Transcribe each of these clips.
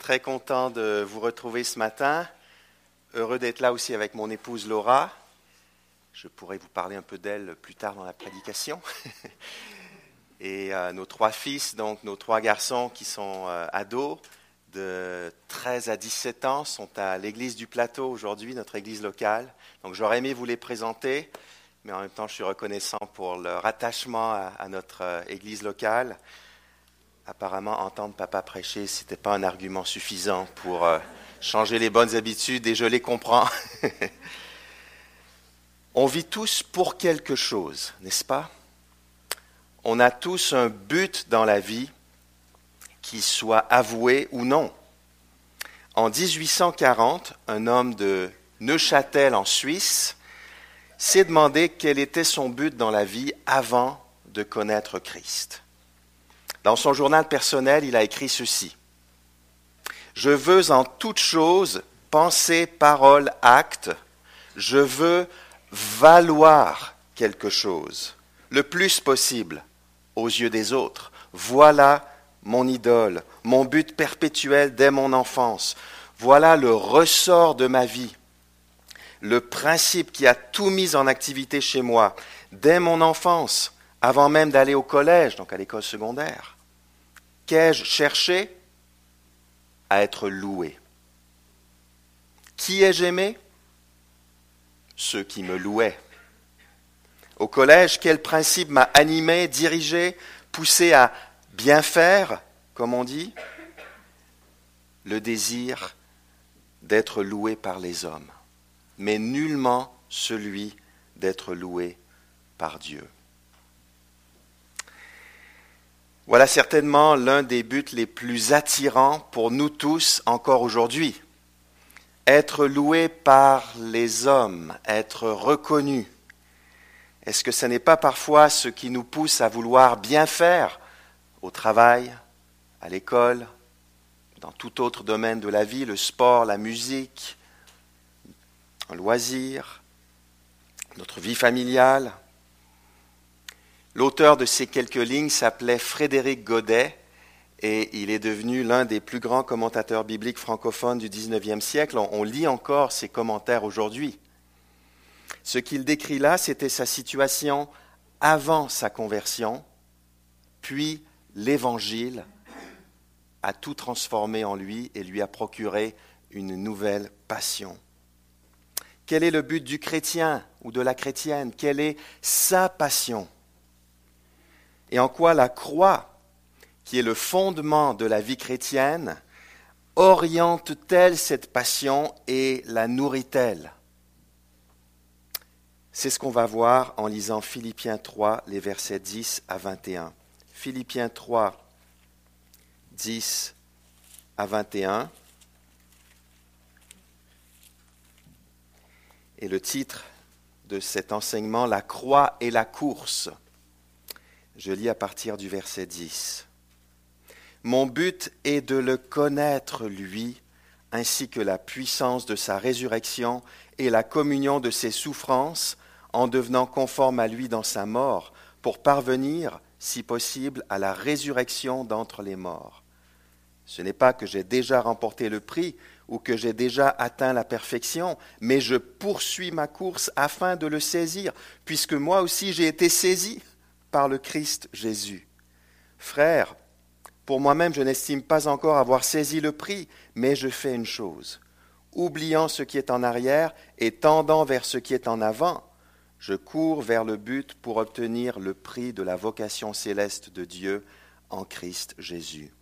Très content de vous retrouver ce matin. Heureux d'être là aussi avec mon épouse Laura. Je pourrais vous parler un peu d'elle plus tard dans la prédication. Et euh, nos trois fils, donc nos trois garçons qui sont euh, ados, de 13 à 17 ans, sont à l'église du plateau aujourd'hui, notre église locale. Donc j'aurais aimé vous les présenter, mais en même temps je suis reconnaissant pour leur attachement à, à notre euh, église locale apparemment, entendre papa prêcher, ce n'était pas un argument suffisant pour euh, changer les bonnes habitudes, et je les comprends. On vit tous pour quelque chose, n'est-ce pas? On a tous un but dans la vie, qui soit avoué ou non. En 1840, un homme de Neuchâtel en Suisse s'est demandé quel était son but dans la vie avant de connaître Christ. Dans son journal personnel, il a écrit ceci. Je veux en toute chose, pensée, parole, acte, je veux valoir quelque chose, le plus possible, aux yeux des autres. Voilà mon idole, mon but perpétuel dès mon enfance. Voilà le ressort de ma vie, le principe qui a tout mis en activité chez moi dès mon enfance avant même d'aller au collège, donc à l'école secondaire Qu'ai-je cherché à être loué? Qui ai-je aimé? Ceux qui me louaient. Au collège, quel principe m'a animé, dirigé, poussé à bien faire, comme on dit? Le désir d'être loué par les hommes, mais nullement celui d'être loué par Dieu. Voilà certainement l'un des buts les plus attirants pour nous tous encore aujourd'hui. Être loué par les hommes, être reconnu. Est-ce que ce n'est pas parfois ce qui nous pousse à vouloir bien faire au travail, à l'école, dans tout autre domaine de la vie, le sport, la musique, un loisir, notre vie familiale L'auteur de ces quelques lignes s'appelait Frédéric Godet et il est devenu l'un des plus grands commentateurs bibliques francophones du XIXe siècle. On, lit encore ses commentaires aujourd'hui. Ce qu'il décrit là, c'était sa situation avant sa conversion, puis l'Évangile a tout transformé en lui et lui a procuré une nouvelle passion. Quel est le but du chrétien ou de la chrétienne? Quelle est sa passion? Et en quoi la croix, qui est le fondement de la vie chrétienne, oriente-t-elle cette passion et la nourrit-elle? C'est ce qu'on va voir en lisant Philippiens 3, les versets 10 à 21. Philippiens 3, 10 à 21. Et le titre de cet enseignement, La croix et la course. Je lis à partir du verset 10. Mon but est de le connaître, lui, ainsi que la puissance de sa résurrection et la communion de ses souffrances, en devenant conforme à lui dans sa mort, pour parvenir, si possible, à la résurrection d'entre les morts. Ce n'est pas que j'ai déjà remporté le prix ou que j'ai déjà atteint la perfection, mais je poursuis ma course afin de le saisir, puisque moi aussi j'ai été saisi par le Christ Jésus. Frère, pour moi-même, je n'estime pas encore avoir saisi le prix, mais je fais une chose. Oubliant ce qui est en arrière et tendant vers ce qui est en avant, je cours vers le but pour obtenir le prix de la vocation céleste de Dieu en Christ Jésus.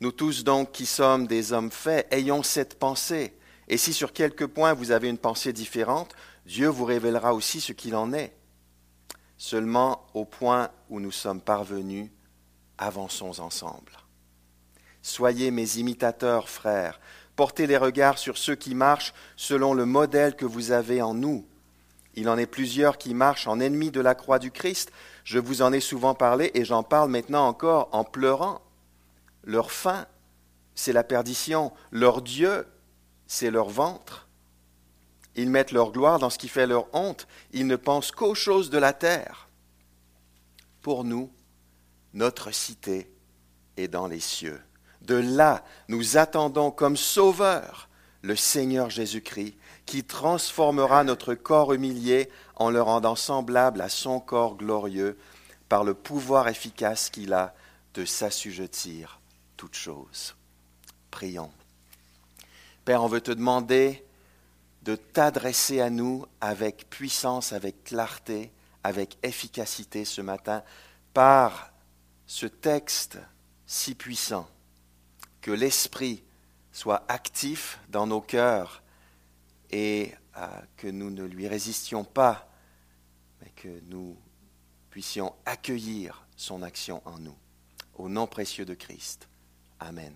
Nous tous donc qui sommes des hommes faits, ayons cette pensée. Et si sur quelques points vous avez une pensée différente, Dieu vous révélera aussi ce qu'il en est. Seulement au point où nous sommes parvenus, avançons ensemble. Soyez mes imitateurs, frères. Portez les regards sur ceux qui marchent selon le modèle que vous avez en nous. Il en est plusieurs qui marchent en ennemis de la croix du Christ. Je vous en ai souvent parlé et j'en parle maintenant encore en pleurant. Leur fin, c'est la perdition. Leur Dieu, c'est leur ventre. Ils mettent leur gloire dans ce qui fait leur honte. Ils ne pensent qu'aux choses de la terre. Pour nous, notre cité est dans les cieux. De là, nous attendons comme sauveur le Seigneur Jésus-Christ, qui transformera notre corps humilié en le rendant semblable à son corps glorieux par le pouvoir efficace qu'il a de s'assujettir toutes choses. Prions. Père, on veut te demander de t'adresser à nous avec puissance, avec clarté, avec efficacité ce matin par ce texte si puissant, que l'Esprit soit actif dans nos cœurs et euh, que nous ne lui résistions pas, mais que nous puissions accueillir son action en nous. Au nom précieux de Christ. Amen.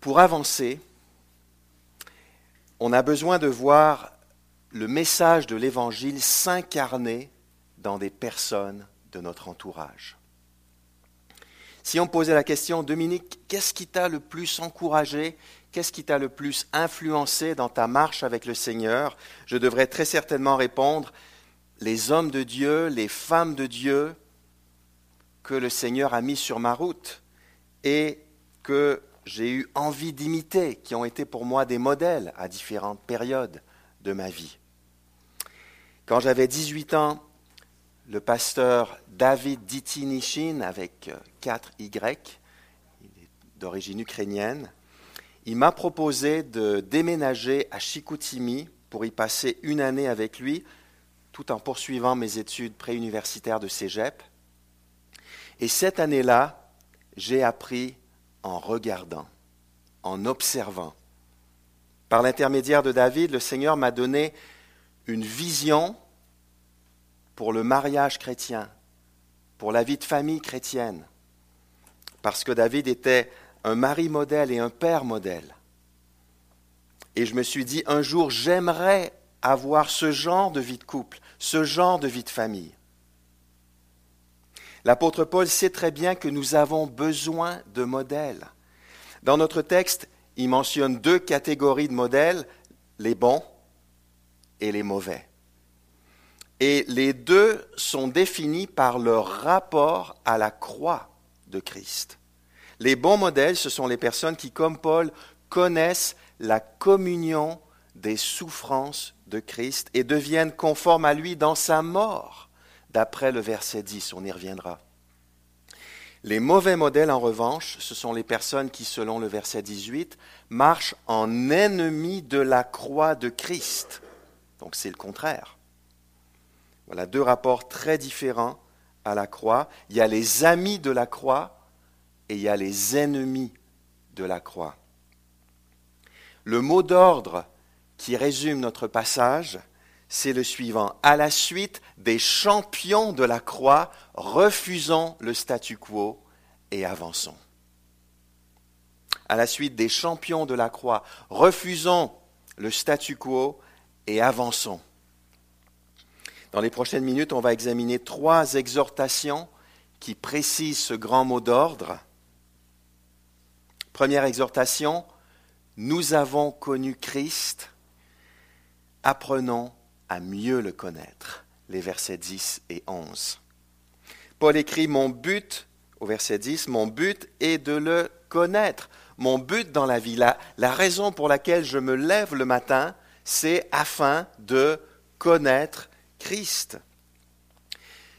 Pour avancer, on a besoin de voir le message de l'Évangile s'incarner dans des personnes de notre entourage. Si on posait la question, Dominique, qu'est-ce qui t'a le plus encouragé, qu'est-ce qui t'a le plus influencé dans ta marche avec le Seigneur? Je devrais très certainement répondre, les hommes de Dieu, les femmes de Dieu que le Seigneur a mis sur ma route et que j'ai eu envie d'imiter, qui ont été pour moi des modèles à différentes périodes de ma vie. Quand j'avais 18 ans, le pasteur David Ditinishin, avec 4 Y, d'origine ukrainienne, il m'a proposé de déménager à Chicoutimi pour y passer une année avec lui, tout en poursuivant mes études préuniversitaires de cégep. Et cette année-là, j'ai appris en regardant, en observant. Par l'intermédiaire de David, le Seigneur m'a donné une vision pour le mariage chrétien, pour la vie de famille chrétienne, parce que David était un mari modèle et un père modèle. Et je me suis dit, un jour, j'aimerais avoir ce genre de vie de couple, ce genre de vie de famille. L'apôtre Paul sait très bien que nous avons besoin de modèles. Dans notre texte, il mentionne deux catégories de modèles, les bons et les mauvais. Et les deux sont définis par leur rapport à la croix de Christ. Les bons modèles, ce sont les personnes qui, comme Paul, connaissent la communion des souffrances de Christ et deviennent conformes à lui dans sa mort d'après le verset 10, on y reviendra. Les mauvais modèles, en revanche, ce sont les personnes qui, selon le verset 18, marchent en ennemis de la croix de Christ. Donc c'est le contraire. Voilà deux rapports très différents à la croix. Il y a les amis de la croix et il y a les ennemis de la croix. Le mot d'ordre qui résume notre passage, c'est le suivant. À la suite des champions de la croix, refusons le statu quo et avançons. À la suite des champions de la croix, refusons le statu quo et avançons. Dans les prochaines minutes, on va examiner trois exhortations qui précisent ce grand mot d'ordre. Première exhortation, nous avons connu Christ, apprenons à mieux le connaître. Les versets 10 et 11. Paul écrit Mon but, au verset 10, mon but est de le connaître. Mon but dans la vie, la, la raison pour laquelle je me lève le matin, c'est afin de connaître Christ.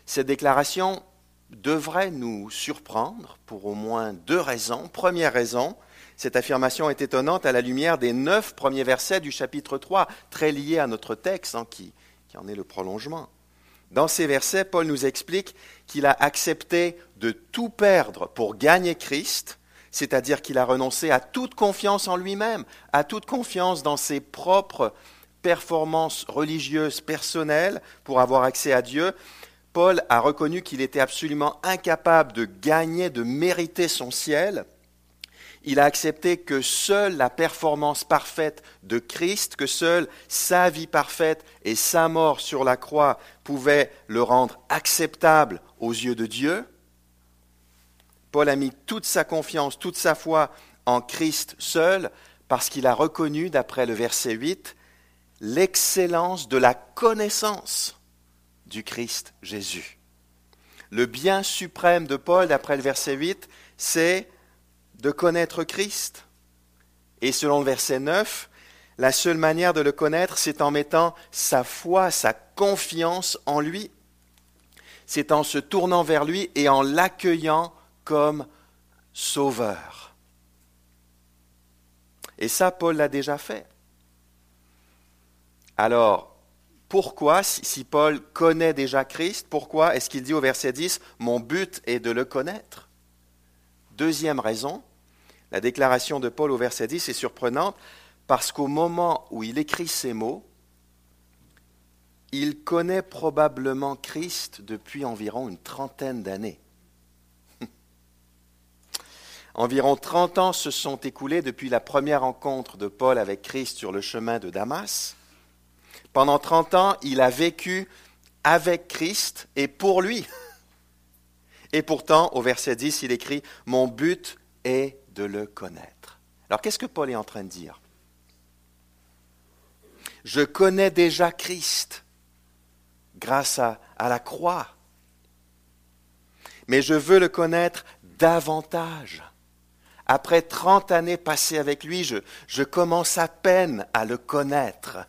Cette déclaration devrait nous surprendre pour au moins deux raisons. Première raison, cette affirmation est étonnante à la lumière des neuf premiers versets du chapitre 3, très liés à notre texte, hein, qui, qui en est le prolongement. Dans ces versets, Paul nous explique qu'il a accepté de tout perdre pour gagner Christ, c'est-à-dire qu'il a renoncé à toute confiance en lui-même, à toute confiance dans ses propres performances religieuses personnelles pour avoir accès à Dieu. Paul a reconnu qu'il était absolument incapable de gagner, de mériter son ciel, il a accepté que seule la performance parfaite de Christ, que seule sa vie parfaite et sa mort sur la croix pouvaient le rendre acceptable aux yeux de Dieu. Paul a mis toute sa confiance, toute sa foi en Christ seul, parce qu'il a reconnu, d'après le verset 8, l'excellence de la connaissance du Christ Jésus. Le bien suprême de Paul, d'après le verset 8, c'est de connaître Christ. Et selon le verset 9, la seule manière de le connaître, c'est en mettant sa foi, sa confiance en lui. C'est en se tournant vers lui et en l'accueillant comme sauveur. Et ça, Paul l'a déjà fait. Alors, pourquoi, si Paul connaît déjà Christ, pourquoi est-ce qu'il dit au verset 10, Mon but est de le connaître Deuxième raison, la déclaration de Paul au verset 10 est surprenante parce qu'au moment où il écrit ces mots, il connaît probablement Christ depuis environ une trentaine d'années. environ 30 ans se sont écoulés depuis la première rencontre de Paul avec Christ sur le chemin de Damas. Pendant 30 ans, il a vécu avec Christ et pour lui. Et pourtant, au verset 10, il écrit, Mon but est de le connaître. Alors qu'est-ce que Paul est en train de dire? Je connais déjà Christ grâce à, la croix, mais je veux le connaître davantage. Après 30 années passées avec lui, je, je commence à peine à le connaître.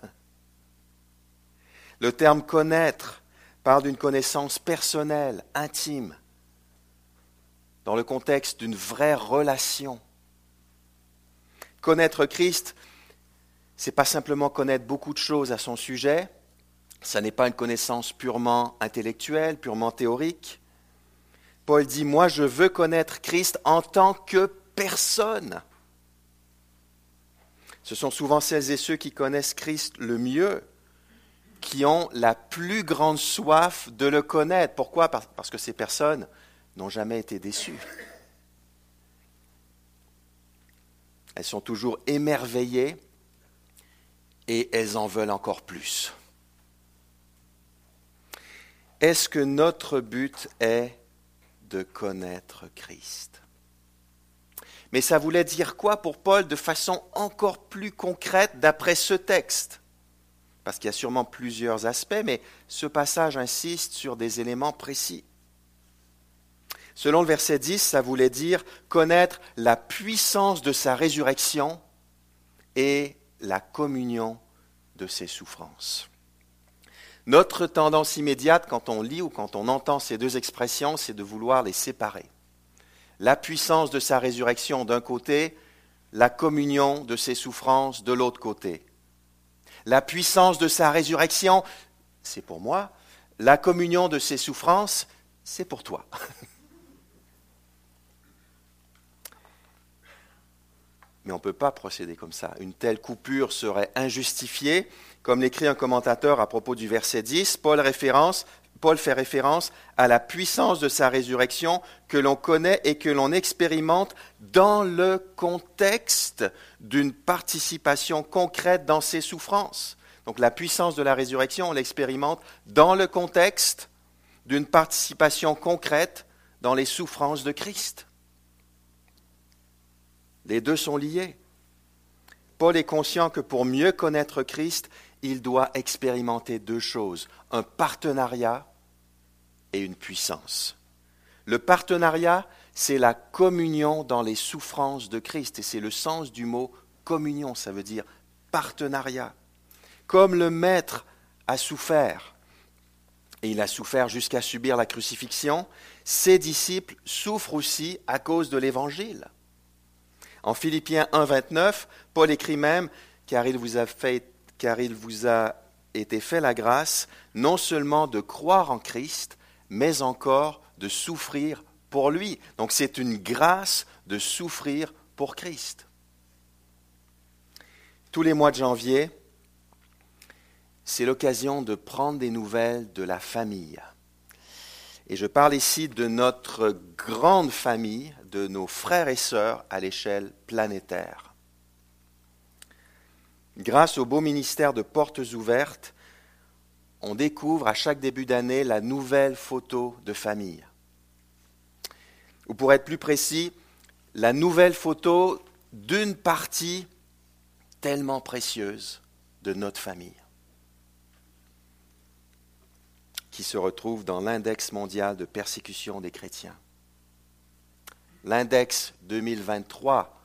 Le terme connaître parle d'une connaissance personnelle, intime, dans le contexte d'une vraie relation. Connaître Christ, c'est pas simplement connaître beaucoup de choses à son sujet, ça n'est pas une connaissance purement intellectuelle, purement théorique. Paul dit, moi je veux connaître Christ en tant que personne. Ce sont souvent celles et ceux qui connaissent Christ le mieux qui ont la plus grande soif de le connaître. Pourquoi? Parce que ces personnes n'ont jamais été déçues. Elles sont toujours émerveillées et elles en veulent encore plus. Est-ce que notre but est de connaître Christ? Mais ça voulait dire quoi pour Paul de façon encore plus concrète d'après ce texte? Parce qu'il y a sûrement plusieurs aspects, mais ce passage insiste sur des éléments précis. Selon le verset 10, ça voulait dire connaître la puissance de sa résurrection et la communion de ses souffrances. Notre tendance immédiate quand on lit ou quand on entend ces deux expressions, c'est de vouloir les séparer. La puissance de sa résurrection d'un côté, la communion de ses souffrances de l'autre côté la puissance de sa résurrection, c'est pour moi. La communion de ses souffrances, c'est pour toi. Mais on ne peut pas procéder comme ça. Une telle coupure serait injustifiée. Comme l'écrit un commentateur à propos du verset 10, Paul Paul fait référence à la puissance de sa résurrection que l'on connaît et que l'on expérimente dans le contexte d'une participation concrète dans ses souffrances. Donc la puissance de la résurrection, on l'expérimente dans le contexte d'une participation concrète dans les souffrances de Christ. Les deux sont liés. Paul est conscient que pour mieux connaître Christ, il doit expérimenter deux choses, un partenariat et une puissance. Le partenariat, c'est la communion dans les souffrances de Christ, et c'est le sens du mot communion, ça veut dire partenariat. Comme le Maître a souffert, et il a souffert jusqu'à subir la crucifixion, ses disciples souffrent aussi à cause de l'Évangile. En Philippiens 1, 29, Paul écrit même, car il vous a fait, car il vous a été fait la grâce, non seulement de croire en Christ, mais encore de souffrir pour lui. Donc c'est une grâce de souffrir pour Christ. Tous les mois de janvier, c'est l'occasion de prendre des nouvelles de la famille. Et je parle ici de notre grande famille, de nos frères et sœurs à l'échelle planétaire. Grâce au beau ministère de Portes ouvertes, on découvre à chaque début d'année la nouvelle photo de famille. Ou pour être plus précis, la nouvelle photo d'une partie tellement précieuse de notre famille. Qui se retrouve dans l'index mondial de persécution des chrétiens. L'index 2023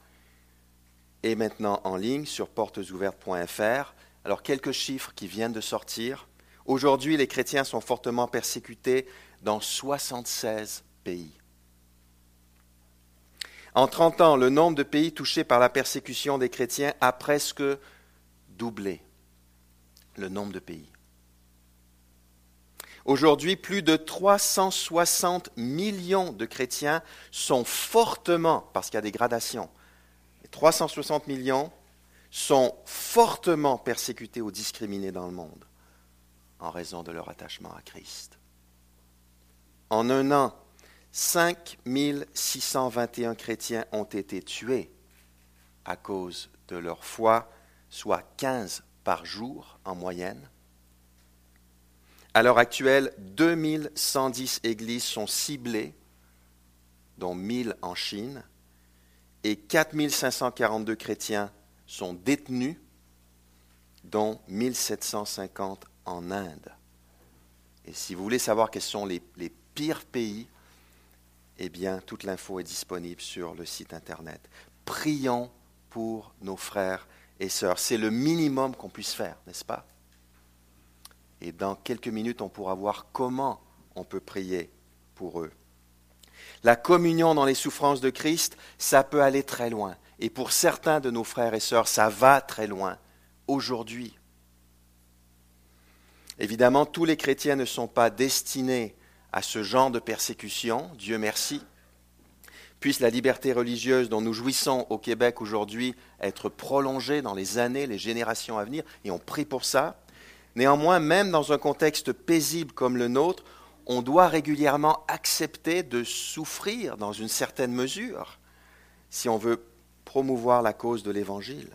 est maintenant en ligne sur portesouvertes.fr. Alors quelques chiffres qui viennent de sortir. Aujourd'hui, les chrétiens sont fortement persécutés dans 76 pays. En 30 ans, le nombre de pays touchés par la persécution des chrétiens a presque doublé. Le nombre de pays. Aujourd'hui, plus de 360 millions de chrétiens sont fortement, parce qu'il y a des gradations, 360 millions sont fortement persécutés ou discriminés dans le monde en raison de leur attachement à Christ. En un an, 5621 chrétiens ont été tués à cause de leur foi, soit 15 par jour en moyenne. À l'heure actuelle, 2110 églises sont ciblées, dont 1000 en Chine, et 4542 chrétiens sont détenus, dont 1750 en Inde. Et si vous voulez savoir quels sont les, les pires pays, eh bien, toute l'info est disponible sur le site Internet. Prions pour nos frères et sœurs. C'est le minimum qu'on puisse faire, n'est-ce pas? Et dans quelques minutes, on pourra voir comment on peut prier pour eux. La communion dans les souffrances de Christ, ça peut aller très loin. Et pour certains de nos frères et sœurs, ça va très loin aujourd'hui. Évidemment, tous les chrétiens ne sont pas destinés à ce genre de persécution, Dieu merci. Puisse la liberté religieuse dont nous jouissons au Québec aujourd'hui être prolongée dans les années, les générations à venir, et on prie pour ça. Néanmoins, même dans un contexte paisible comme le nôtre, on doit régulièrement accepter de souffrir dans une certaine mesure si on veut promouvoir la cause de l'Évangile.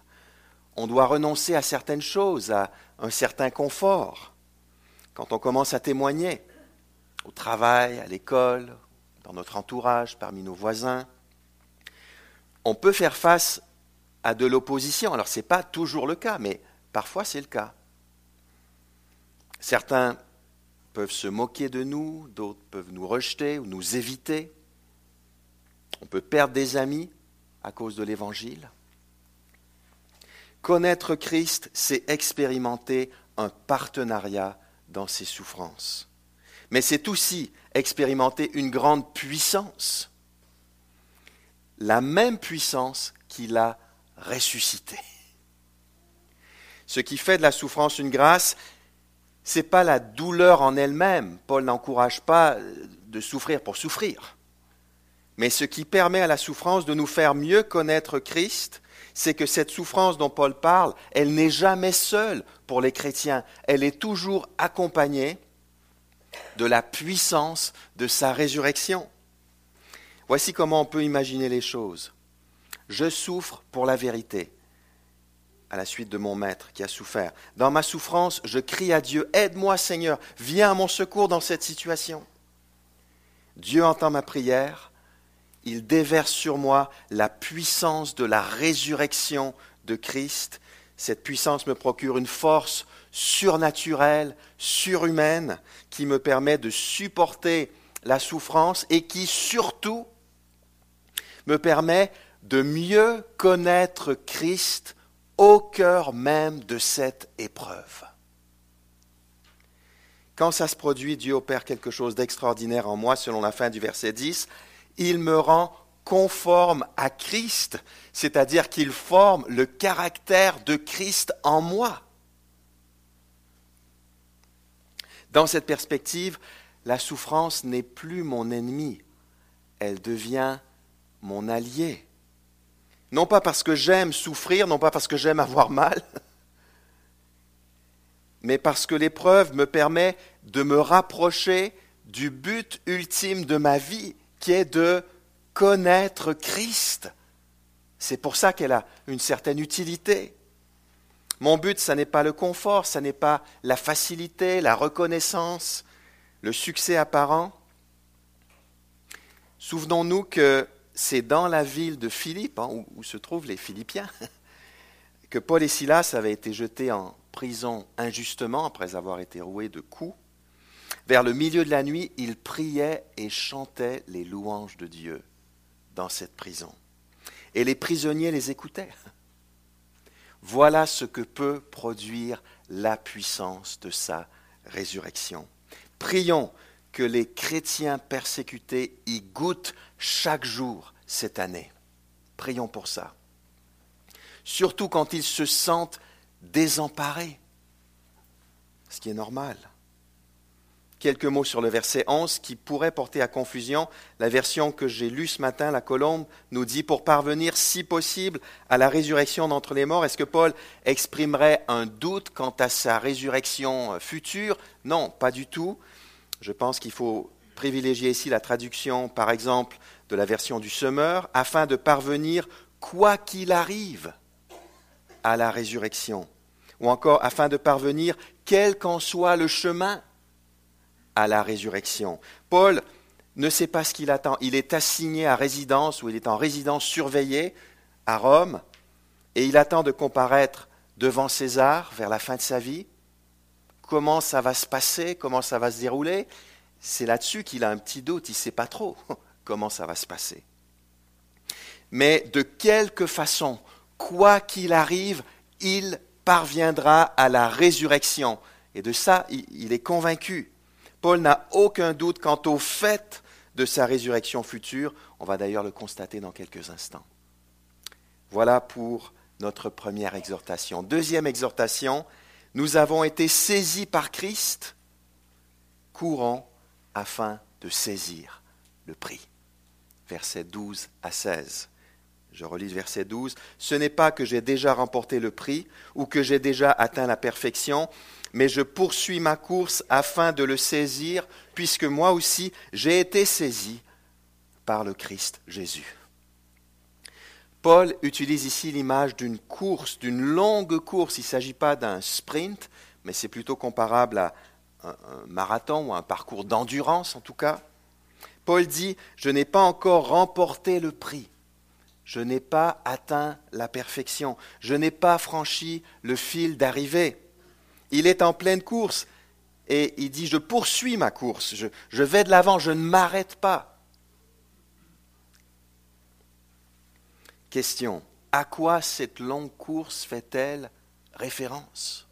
On doit renoncer à certaines choses, à un certain confort. Quand on commence à témoigner au travail, à l'école, dans notre entourage, parmi nos voisins, on peut faire face à de l'opposition. Alors ce n'est pas toujours le cas, mais parfois c'est le cas. Certains peuvent se moquer de nous, d'autres peuvent nous rejeter ou nous éviter. On peut perdre des amis à cause de l'Évangile. Connaître Christ, c'est expérimenter un partenariat dans ses souffrances. Mais c'est aussi expérimenter une grande puissance, la même puissance qui l'a ressuscité. Ce qui fait de la souffrance une grâce, n'est pas la douleur en elle-même. Paul n'encourage pas de souffrir pour souffrir. Mais ce qui permet à la souffrance de nous faire mieux connaître Christ, c'est que cette souffrance dont Paul parle, elle n'est jamais seule pour les chrétiens. Elle est toujours accompagnée de la puissance de sa résurrection. Voici comment on peut imaginer les choses. Je souffre pour la vérité à la suite de mon maître qui a souffert. Dans ma souffrance, je crie à Dieu, aide-moi Seigneur, viens à mon secours dans cette situation. Dieu entend ma prière, il déverse sur moi la puissance de la résurrection de Christ. Cette puissance me procure une force surnaturelle, surhumaine, qui me permet de supporter la souffrance et qui surtout me permet de mieux connaître Christ au cœur même de cette épreuve. Quand ça se produit, Dieu opère quelque chose d'extraordinaire en moi, selon la fin du verset 10. Il me rend conforme à Christ, c'est-à-dire qu'il forme le caractère de Christ en moi. Dans cette perspective, la souffrance n'est plus mon ennemi, elle devient mon allié. Non pas parce que j'aime souffrir, non pas parce que j'aime avoir mal, mais parce que l'épreuve me permet de me rapprocher du but ultime de ma vie, qui est de connaître Christ. C'est pour ça qu'elle a une certaine utilité. Mon but, ce n'est pas le confort, ce n'est pas la facilité, la reconnaissance, le succès apparent. Souvenons-nous que c'est dans la ville de Philippe, hein, où, se trouvent les Philippiens, que Paul et Silas avaient été jetés en prison injustement après avoir été roués de coups. Vers le milieu de la nuit, il priait et chantait les louanges de Dieu dans cette prison. Et les prisonniers les écoutaient. Voilà ce que peut produire la puissance de sa résurrection. Prions que les chrétiens persécutés y goûtent chaque jour cette année. Prions pour ça. Surtout quand ils se sentent désemparés, ce qui est normal. Quelques mots sur le verset 11 qui pourrait porter à confusion. La version que j'ai lue ce matin, la colombe, nous dit pour parvenir, si possible, à la résurrection d'entre les morts. Est-ce que Paul exprimerait un doute quant à sa résurrection future? Non, pas du tout. Je pense qu'il faut privilégier ici la traduction, par exemple, de la version du semeur, afin de parvenir, quoi qu'il arrive, à la résurrection. Ou encore, afin de parvenir, quel qu'en soit le chemin, à la résurrection. Paul ne sait pas ce qu'il attend. Il est assigné à résidence, ou il est en résidence surveillée à Rome, et il attend de comparaître devant César vers la fin de sa vie comment ça va se passer, comment ça va se dérouler, c'est là-dessus qu'il a un petit doute, il ne sait pas trop comment ça va se passer. Mais de quelque façon, quoi qu'il arrive, il parviendra à la résurrection. Et de ça, il est convaincu. Paul n'a aucun doute quant au fait de sa résurrection future. On va d'ailleurs le constater dans quelques instants. Voilà pour notre première exhortation. Deuxième exhortation, nous avons été saisis par Christ, courons afin de saisir le prix. Versets 12 à 16. Je relis verset 12. Ce n'est pas que j'ai déjà remporté le prix ou que j'ai déjà atteint la perfection, mais je poursuis ma course afin de le saisir, puisque moi aussi j'ai été saisi par le Christ Jésus. Paul utilise ici l'image d'une course, d'une longue course. Il ne s'agit pas d'un sprint, mais c'est plutôt comparable à un, marathon ou un parcours d'endurance en tout cas. Paul dit, je n'ai pas encore remporté le prix. Je n'ai pas atteint la perfection. Je n'ai pas franchi le fil d'arrivée. Il est en pleine course et il dit, je poursuis ma course. Je, vais de l'avant. Je ne m'arrête pas. Question, à quoi cette longue course fait-elle référence?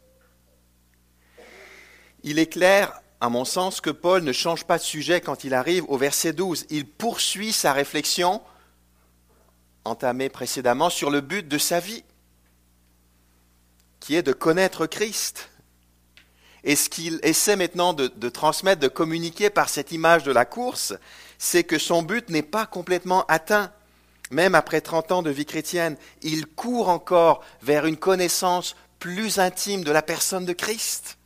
Il est clair, à mon sens, que Paul ne change pas de sujet quand il arrive au verset 12. Il poursuit sa réflexion entamée précédemment sur le but de sa vie, qui est de connaître Christ. Et ce qu'il essaie maintenant de, de, transmettre, de communiquer par cette image de la course, c'est que son but n'est pas complètement atteint même après 30 ans de vie chrétienne, il court encore vers une connaissance plus intime de la personne de Christ.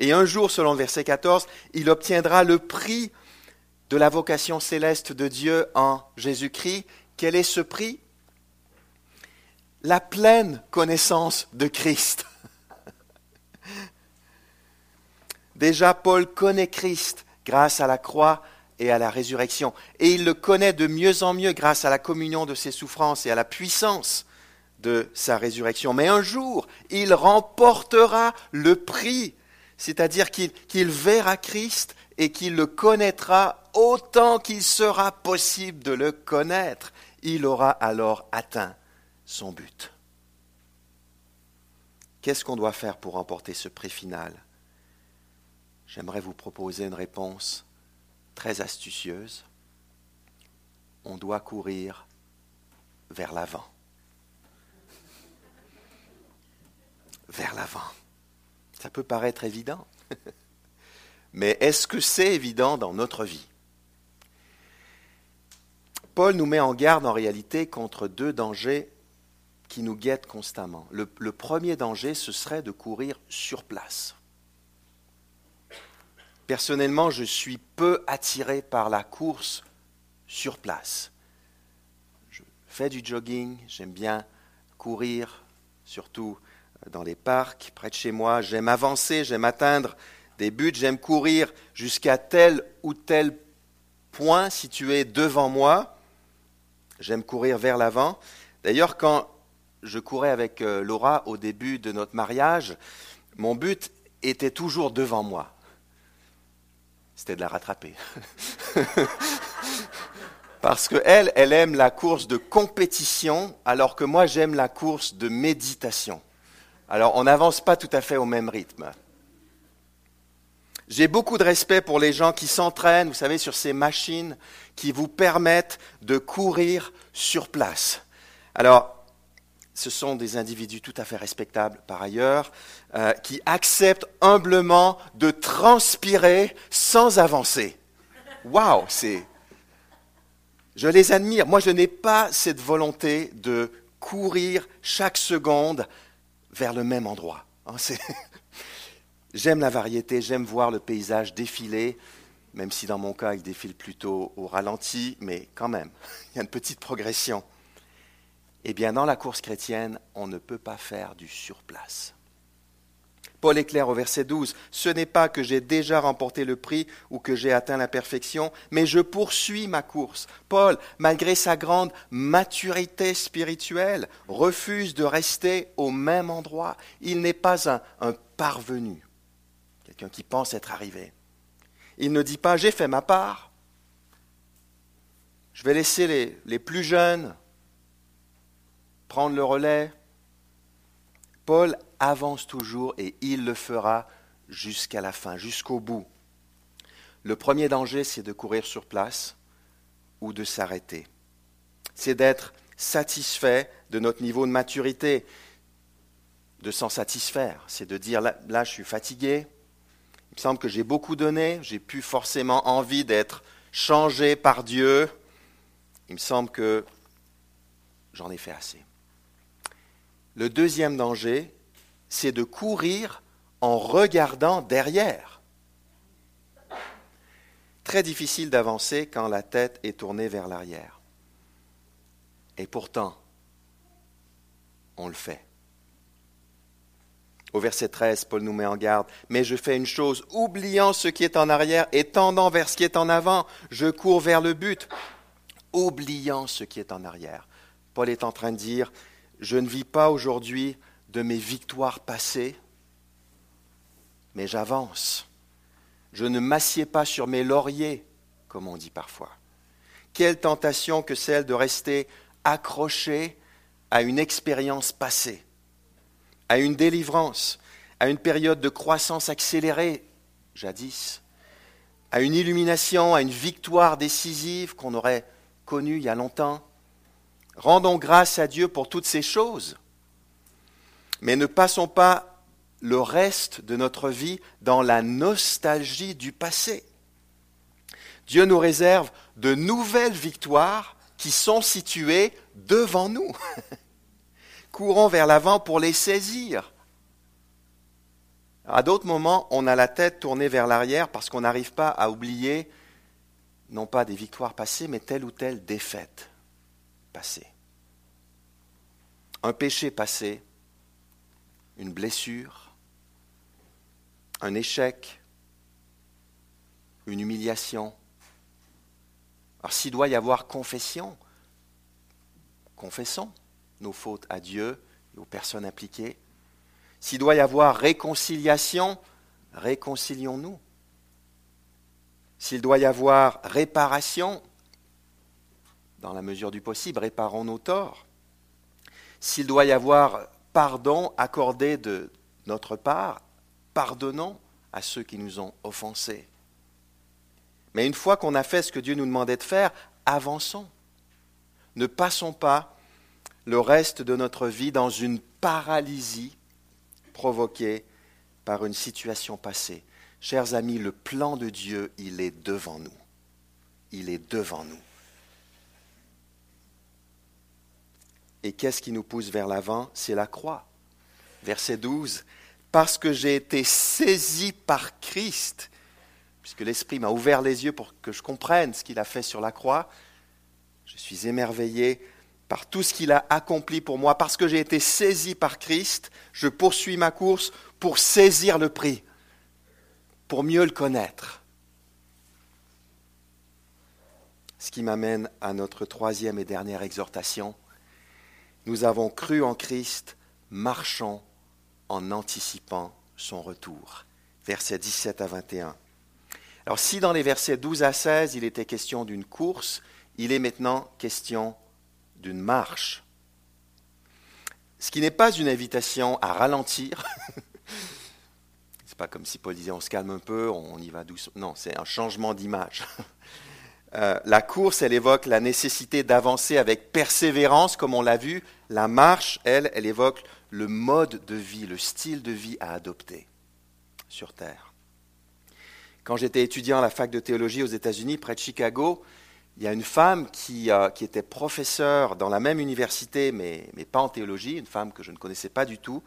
Et un jour, selon le verset 14, il obtiendra le prix de la vocation céleste de Dieu en Jésus-Christ. Quel est ce prix? La pleine connaissance de Christ. Déjà, Paul connaît Christ grâce à la croix et à la résurrection. Et il le connaît de mieux en mieux grâce à la communion de ses souffrances et à la puissance de sa résurrection. Mais un jour, il remportera le prix, c'est-à-dire qu'il verra Christ et qu'il le connaîtra autant qu'il sera possible de le connaître. Il aura alors atteint son but. Qu'est-ce qu'on doit faire pour remporter ce prix final? J'aimerais vous proposer une réponse très astucieuse, on doit courir vers l'avant. Vers l'avant. Ça peut paraître évident, mais est-ce que c'est évident dans notre vie? Paul nous met en garde en réalité contre deux dangers qui nous guettent constamment. Le, premier danger, ce serait de courir sur place. Personnellement, je suis peu attiré par la course sur place. Je fais du jogging, j'aime bien courir, surtout dans les parcs près de chez moi. J'aime avancer, j'aime atteindre des buts, j'aime courir jusqu'à tel ou tel point situé devant moi. J'aime courir vers l'avant. D'ailleurs, quand je courais avec euh, Laura au début de notre mariage, mon but était toujours devant moi c'était de la rattraper. Parce qu'elle, elle aime la course de compétition, alors que moi, j'aime la course de méditation. Alors, on n'avance pas tout à fait au même rythme. J'ai beaucoup de respect pour les gens qui s'entraînent, vous savez, sur ces machines qui vous permettent de courir sur place. Alors, ce sont des individus tout à fait respectables par ailleurs, euh, qui acceptent humblement de transpirer sans avancer. Waouh, c'est. Je les admire. Moi, je n'ai pas cette volonté de courir chaque seconde vers le même endroit. Hein, j'aime la variété, j'aime voir le paysage défiler, même si dans mon cas, il défile plutôt au ralenti, mais quand même, il y a une petite progression. Eh bien, dans la course chrétienne, on ne peut pas faire du surplace. Paul est clair au verset 12, Ce n'est pas que j'ai déjà remporté le prix ou que j'ai atteint la perfection, mais je poursuis ma course. Paul, malgré sa grande maturité spirituelle, refuse de rester au même endroit. Il n'est pas un, un parvenu, quelqu'un qui pense être arrivé. Il ne dit pas, j'ai fait ma part, je vais laisser les, les plus jeunes prendre le relais. Paul avance toujours et il le fera jusqu'à la fin, jusqu'au bout. Le premier danger, c'est de courir sur place ou de s'arrêter. C'est d'être satisfait de notre niveau de maturité, de s'en satisfaire. C'est de dire là, je suis fatigué, il me semble que j'ai beaucoup donné, j'ai plus forcément envie d'être changé par Dieu. Il me semble que j'en ai fait assez. Le deuxième danger, c'est de courir en regardant derrière. Très difficile d'avancer quand la tête est tournée vers l'arrière. Et pourtant, on le fait. Au verset 13, Paul nous met en garde. Mais je fais une chose, oubliant ce qui est en arrière et tendant vers ce qui est en avant, je cours vers le but, oubliant ce qui est en arrière. Paul est en train de dire, je ne vis pas aujourd'hui de mes victoires passées, mais j'avance. Je ne m'assieds pas sur mes lauriers, comme on dit parfois. Quelle tentation que celle de rester accroché à une expérience passée, à une délivrance, à une période de croissance accélérée, jadis, à une illumination, à une victoire décisive qu'on aurait connue il y a longtemps, Rendons grâce à Dieu pour toutes ces choses, mais ne passons pas le reste de notre vie dans la nostalgie du passé. Dieu nous réserve de nouvelles victoires qui sont situées devant nous. Courons vers l'avant pour les saisir. À d'autres moments, on a la tête tournée vers l'arrière parce qu'on n'arrive pas à oublier non pas des victoires passées, mais telle ou telle défaite passé. Un péché passé, une blessure, un échec, une humiliation. Alors s'il doit y avoir confession, confessons nos fautes à Dieu et aux personnes impliquées. S'il doit y avoir réconciliation, réconcilions-nous. S'il doit y avoir réparation, dans la mesure du possible, réparons nos torts. S'il doit y avoir pardon accordé de notre part, pardonnons à ceux qui nous ont offensés. Mais une fois qu'on a fait ce que Dieu nous demandait de faire, avançons. Ne passons pas le reste de notre vie dans une paralysie provoquée par une situation passée. Chers amis, le plan de Dieu, il est devant nous. Il est devant nous. Et qu'est-ce qui nous pousse vers l'avant? C'est la croix. Verset 12. Parce que j'ai été saisi par Christ, puisque l'Esprit m'a ouvert les yeux pour que je comprenne ce qu'il a fait sur la croix, je suis émerveillé par tout ce qu'il a accompli pour moi. Parce que j'ai été saisi par Christ, je poursuis ma course pour saisir le prix, pour mieux le connaître. Ce qui m'amène à notre troisième et dernière exhortation nous avons cru en Christ, marchons en anticipant son retour. Versets 17 à 21. Alors si dans les versets 12 à 16, il était question d'une course, il est maintenant question d'une marche. Ce qui n'est pas une invitation à ralentir. c'est pas comme si Paul disait on se calme un peu, on y va doucement. Non, c'est un changement d'image. Euh, la course, elle évoque la nécessité d'avancer avec persévérance, comme on l'a vu. La marche, elle, elle évoque le mode de vie, le style de vie à adopter sur Terre. Quand j'étais étudiant à la fac de théologie aux États-Unis, près de Chicago, il y a une femme qui, euh, était professeure dans la même université, mais, mais, pas en théologie, une femme que je ne connaissais pas du tout.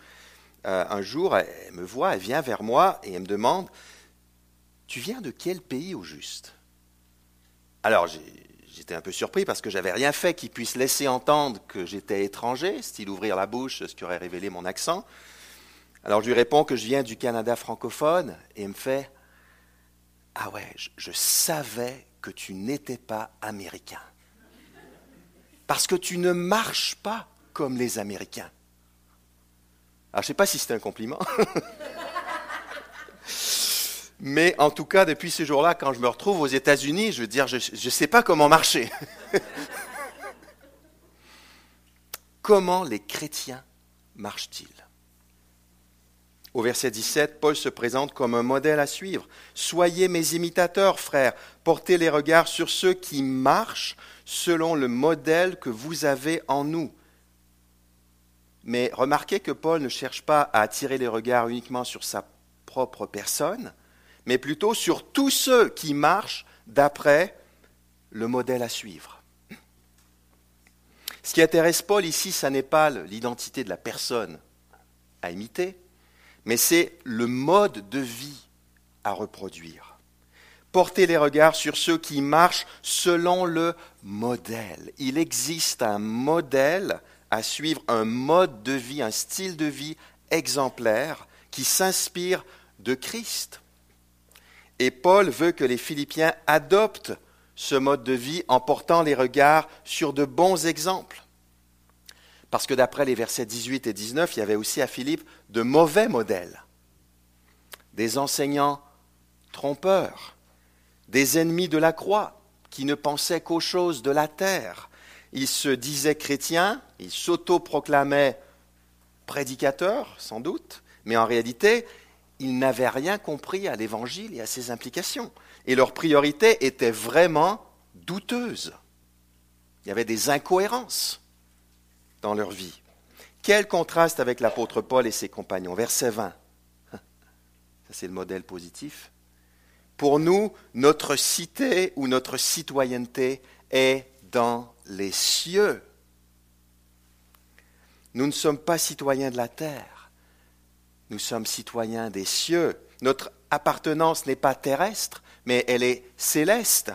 Euh, un jour, elle, me voit, elle vient vers moi et elle me demande Tu viens de quel pays au juste? Alors, j'étais un peu surpris parce que j'avais rien fait qui puisse laisser entendre que j'étais étranger, style ouvrir la bouche, ce qui aurait révélé mon accent. Alors, je lui réponds que je viens du Canada francophone et elle me fait Ah ouais, je, je savais que tu n'étais pas américain. Parce que tu ne marches pas comme les Américains. Alors, je ne sais pas si c'est un compliment. Mais en tout cas, depuis ce jour-là, quand je me retrouve aux États-Unis, je veux dire, je ne sais pas comment marcher. comment les chrétiens marchent-ils? Au verset 17, Paul se présente comme un modèle à suivre. Soyez mes imitateurs, frères. Portez les regards sur ceux qui marchent selon le modèle que vous avez en nous. Mais remarquez que Paul ne cherche pas à attirer les regards uniquement sur sa propre personne, mais plutôt sur tous ceux qui marchent d'après le modèle à suivre. Ce qui intéresse Paul ici, ce n'est pas l'identité de la personne à imiter, mais c'est le mode de vie à reproduire. Portez les regards sur ceux qui marchent selon le modèle. Il existe un modèle à suivre, un mode de vie, un style de vie exemplaire qui s'inspire de Christ. Et Paul veut que les Philippiens adoptent ce mode de vie en portant les regards sur de bons exemples. Parce que d'après les versets 18 et 19, il y avait aussi à Philippe de mauvais modèles. Des enseignants trompeurs, des ennemis de la croix qui ne pensaient qu'aux choses de la terre. Ils se disaient chrétiens, ils s'auto-proclamaient prédicateurs, sans doute, mais en réalité, ils n'avaient rien compris à l'Évangile et à ses implications. Et leur priorité était vraiment douteuse. Il y avait des incohérences dans leur vie. Quel contraste avec l'apôtre Paul et ses compagnons. Verset 20. Ça, c'est le modèle positif. Pour nous, notre cité ou notre citoyenneté est dans les cieux. Nous ne sommes pas citoyens de la terre. Nous sommes citoyens des cieux. Notre appartenance n'est pas terrestre, mais elle est céleste.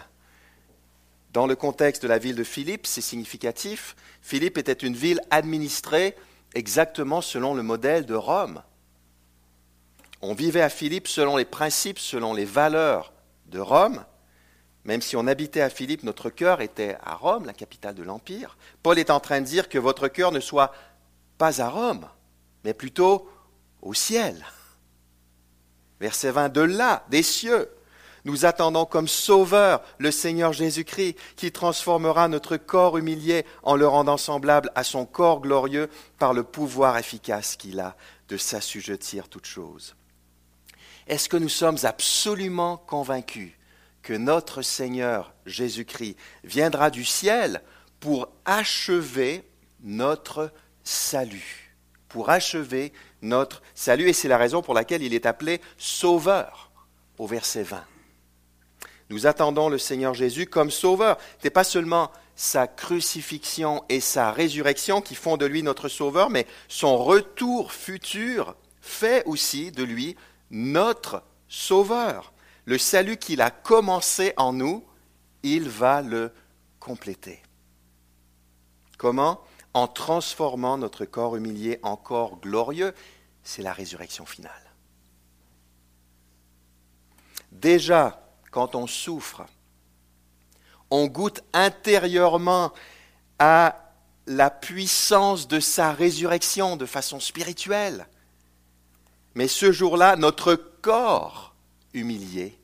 Dans le contexte de la ville de Philippe, c'est significatif. Philippe était une ville administrée exactement selon le modèle de Rome. On vivait à Philippe selon les principes, selon les valeurs de Rome. Même si on habitait à Philippe, notre cœur était à Rome, la capitale de l'Empire. Paul est en train de dire que votre cœur ne soit pas à Rome, mais plutôt au ciel. Verset 20, de là, des cieux. Nous attendons comme sauveur le Seigneur Jésus-Christ qui transformera notre corps humilié en le rendant semblable à son corps glorieux par le pouvoir efficace qu'il a de s'assujettir toutes choses. Est-ce que nous sommes absolument convaincus que notre Seigneur Jésus-Christ viendra du ciel pour achever notre salut, pour achever notre salut, et c'est la raison pour laquelle il est appelé Sauveur au verset 20. Nous attendons le Seigneur Jésus comme sauveur. Ce n'est pas seulement sa crucifixion et sa résurrection qui font de lui notre sauveur, mais son retour futur fait aussi de lui notre sauveur. Le salut qu'il a commencé en nous, il va le compléter. Comment? En transformant notre corps humilié en corps glorieux. C'est la résurrection finale. Déjà, quand on souffre, on goûte intérieurement à la puissance de sa résurrection de façon spirituelle. Mais ce jour-là, notre corps humilié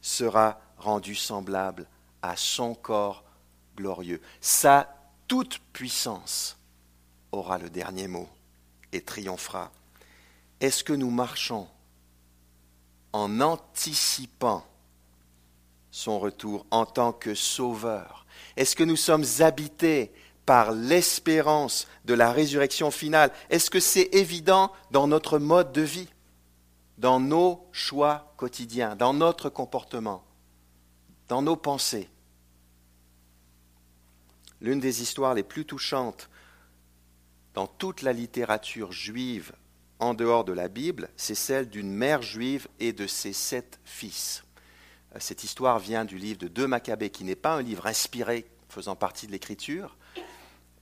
sera rendu semblable à son corps glorieux. Sa toute puissance aura le dernier mot et triomphera. Est-ce que nous marchons en anticipant son retour en tant que sauveur Est-ce que nous sommes habités par l'espérance de la résurrection finale? Est-ce que c'est évident dans notre mode de vie, dans nos choix quotidiens, dans notre comportement, dans nos pensées? L'une des histoires les plus touchantes dans toute la littérature juive en dehors de la Bible, c'est celle d'une mère juive et de ses sept fils. Euh, cette histoire vient du livre de Deux Maccabées, qui n'est pas un livre inspiré faisant partie de l'Écriture.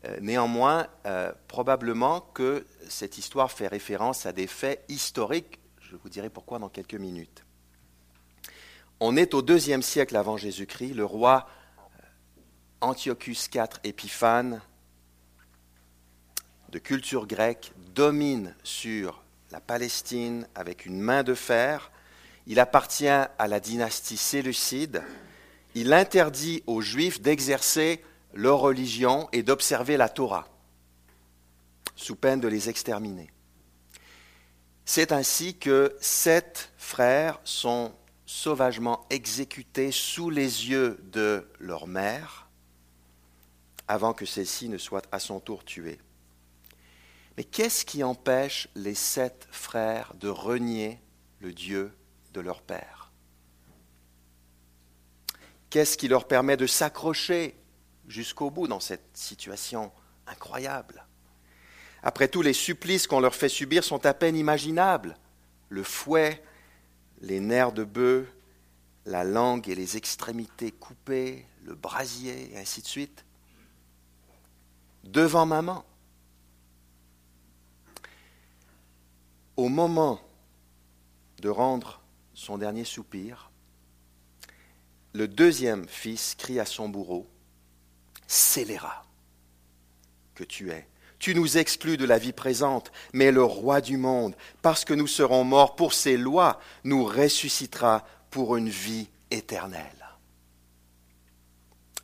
Euh, néanmoins, euh, probablement que cette histoire fait référence à des faits historiques. Je vous dirai pourquoi dans quelques minutes. On est au deuxième siècle avant Jésus-Christ. Le roi Antiochus IV Épiphane, de culture grecque, domine sur la Palestine avec une main de fer. Il appartient à la dynastie séleucide. Il interdit aux Juifs d'exercer leur religion et d'observer la Torah, sous peine de les exterminer. C'est ainsi que sept frères sont sauvagement exécutés sous les yeux de leur mère, avant que celle-ci ne soit à son tour tuée. Mais qu'est-ce qui empêche les sept frères de renier le Dieu de leur père? Qu'est-ce qui leur permet de s'accrocher jusqu'au bout dans cette situation incroyable? Après tout, les supplices qu'on leur fait subir sont à peine imaginables. Le fouet, les nerfs de bœuf, la langue et les extrémités coupées, le brasier, ainsi de suite. Devant maman. Au moment de rendre son dernier soupir, le deuxième fils crie à son bourreau, Scélérat que tu es. Tu nous exclus de la vie présente, mais le roi du monde, parce que nous serons morts pour ses lois, nous ressuscitera pour une vie éternelle.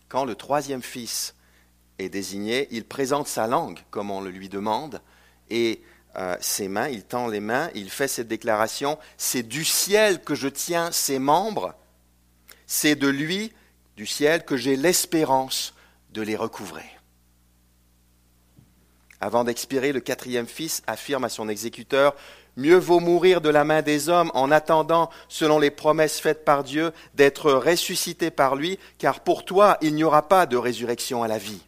Quand le troisième fils désigné, il présente sa langue, comme on le lui demande, et euh, ses mains, il tend les mains, il fait cette déclaration, c'est du ciel que je tiens ses membres, c'est de lui, du ciel, que j'ai l'espérance de les recouvrer. Avant d'expirer, le quatrième fils affirme à son exécuteur, Mieux vaut mourir de la main des hommes en attendant, selon les promesses faites par Dieu, d'être ressuscité par lui, car pour toi, il n'y aura pas de résurrection à la vie.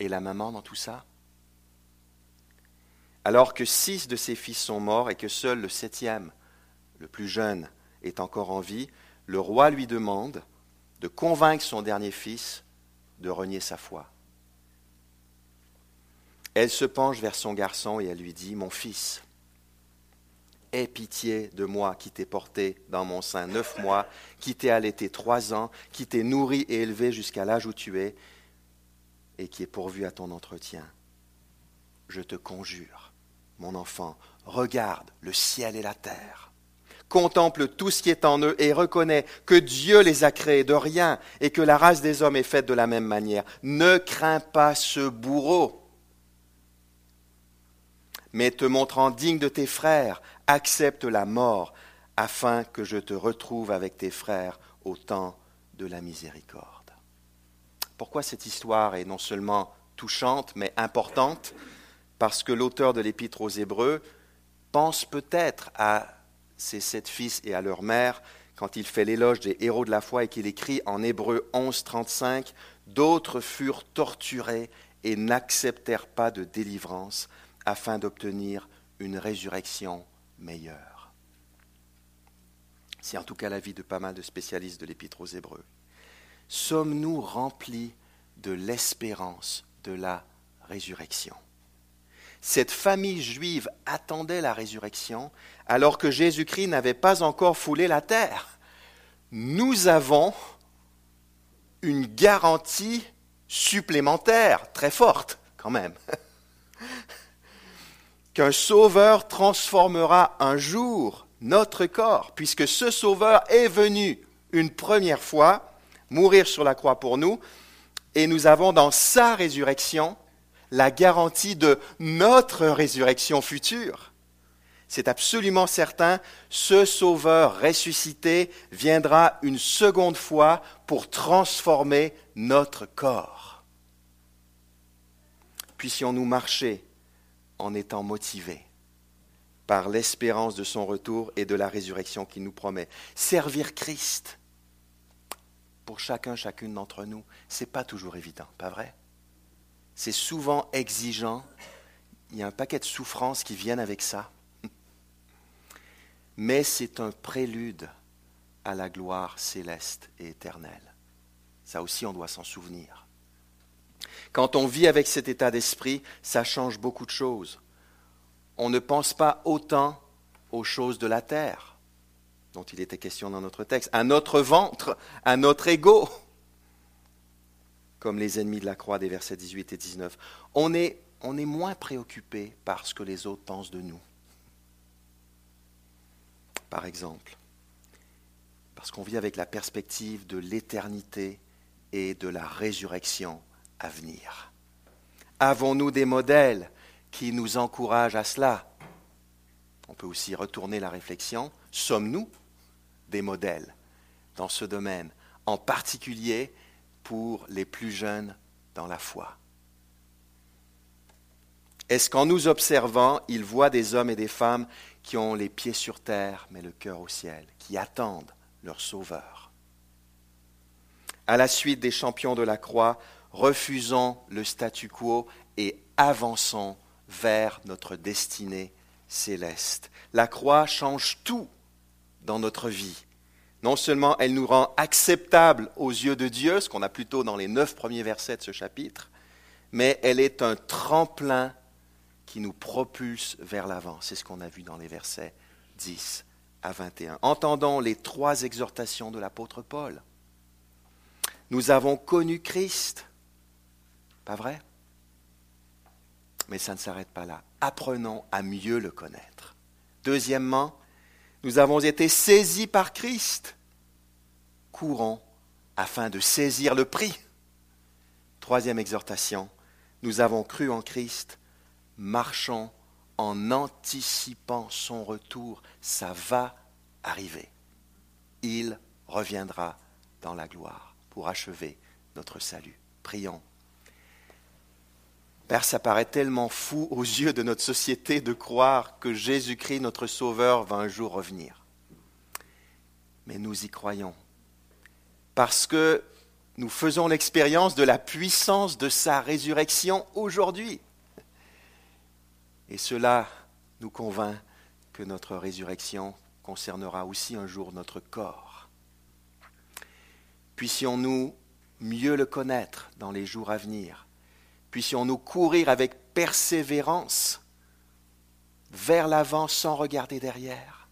Et la maman dans tout ça alors que six de ses fils sont morts et que seul le septième, le plus jeune, est encore en vie, le roi lui demande de convaincre son dernier fils de renier sa foi. Elle se penche vers son garçon et elle lui dit, Mon fils, aie pitié de moi qui t'ai porté dans mon sein neuf mois, qui t'ai allaité trois ans, qui t'ai nourri et élevé jusqu'à l'âge où tu es, et qui est pourvu à ton entretien. Je te conjure, mon enfant, regarde le ciel et la terre. Contemple tout ce qui est en eux et reconnais que Dieu les a créés de rien et que la race des hommes est faite de la même manière. Ne crains pas ce bourreau, mais te montrant digne de tes frères, accepte la mort afin que je te retrouve avec tes frères au temps de la miséricorde. Pourquoi cette histoire est non seulement touchante, mais importante? Parce que l'auteur de l'épître aux Hébreux pense peut-être à ses sept fils et à leur mère quand il fait l'éloge des héros de la foi et qu'il écrit en Hébreu 11, 35, D'autres furent torturés et n'acceptèrent pas de délivrance afin d'obtenir une résurrection meilleure. C'est en tout cas l'avis de pas mal de spécialistes de l'épître aux Hébreux. Sommes-nous remplis de l'espérance de la résurrection? Cette famille juive attendait la résurrection alors que Jésus-Christ n'avait pas encore foulé la terre. Nous avons une garantie supplémentaire, très forte quand même, qu'un sauveur transformera un jour notre corps, puisque ce Sauveur est venu une première fois mourir sur la croix pour nous, et nous avons dans sa résurrection la garantie de notre résurrection future. C'est absolument certain, ce Sauveur ressuscité viendra une seconde fois pour transformer notre corps. Puissions-nous marcher en étant motivés par l'espérance de son retour et de la résurrection qu'il nous promet. Servir Christ, pour chacun, chacune d'entre nous, c'est pas toujours évident, pas vrai? C'est souvent exigeant. Il y a un paquet de souffrances qui viennent avec ça. Mais c'est un prélude à la gloire céleste et éternelle. Ça aussi, on doit s'en souvenir. Quand on vit avec cet état d'esprit, ça change beaucoup de choses on ne pense pas autant aux choses de la terre, dont il était question dans notre texte, à notre ventre, à notre ego, comme les ennemis de la croix des versets 18 et 19. On est, on est moins préoccupé par ce que les autres pensent de nous. Par exemple, parce qu'on vit avec la perspective de l'éternité et de la résurrection à venir. Avons-nous des modèles qui nous encourage à cela? On peut aussi retourner la réflexion. Sommes-nous des modèles dans ce domaine, en particulier pour les plus jeunes dans la foi Est-ce qu'en nous observant, ils voient des hommes et des femmes qui ont les pieds sur terre mais le cœur au ciel, qui attendent leur Sauveur? À la suite des champions de la croix, refusons le statu quo et avançons vers notre destinée céleste. La croix change tout dans notre vie. Non seulement elle nous rend acceptables aux yeux de Dieu, ce qu'on a plutôt dans les neuf premiers versets de ce chapitre, mais elle est un tremplin qui nous propulse vers l'avant. C'est ce qu'on a vu dans les versets 10 à 21. Entendons les trois exhortations de l'apôtre Paul. Nous avons connu Christ, pas vrai? Mais ça ne s'arrête pas là. Apprenons à mieux le connaître. Deuxièmement, nous avons été saisis par Christ. Courons afin de saisir le prix. Troisième exhortation, nous avons cru en Christ, marchons en anticipant son retour. Ça va arriver. Il reviendra dans la gloire pour achever notre salut. Prions. Père, ça paraît tellement fou aux yeux de notre société de croire que Jésus-Christ, notre Sauveur, va un jour revenir. Mais nous y croyons. Parce que nous faisons l'expérience de la puissance de sa résurrection aujourd'hui. Et cela nous convainc que notre résurrection concernera aussi un jour notre corps. Puissions-nous mieux le connaître dans les jours à venir puissions-nous courir avec persévérance vers l'avant sans regarder derrière.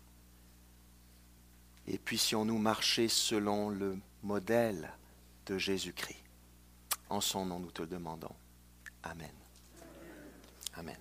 Et puissions-nous marcher selon le modèle de Jésus-Christ. En son nom, nous te demandons. Amen. Amen.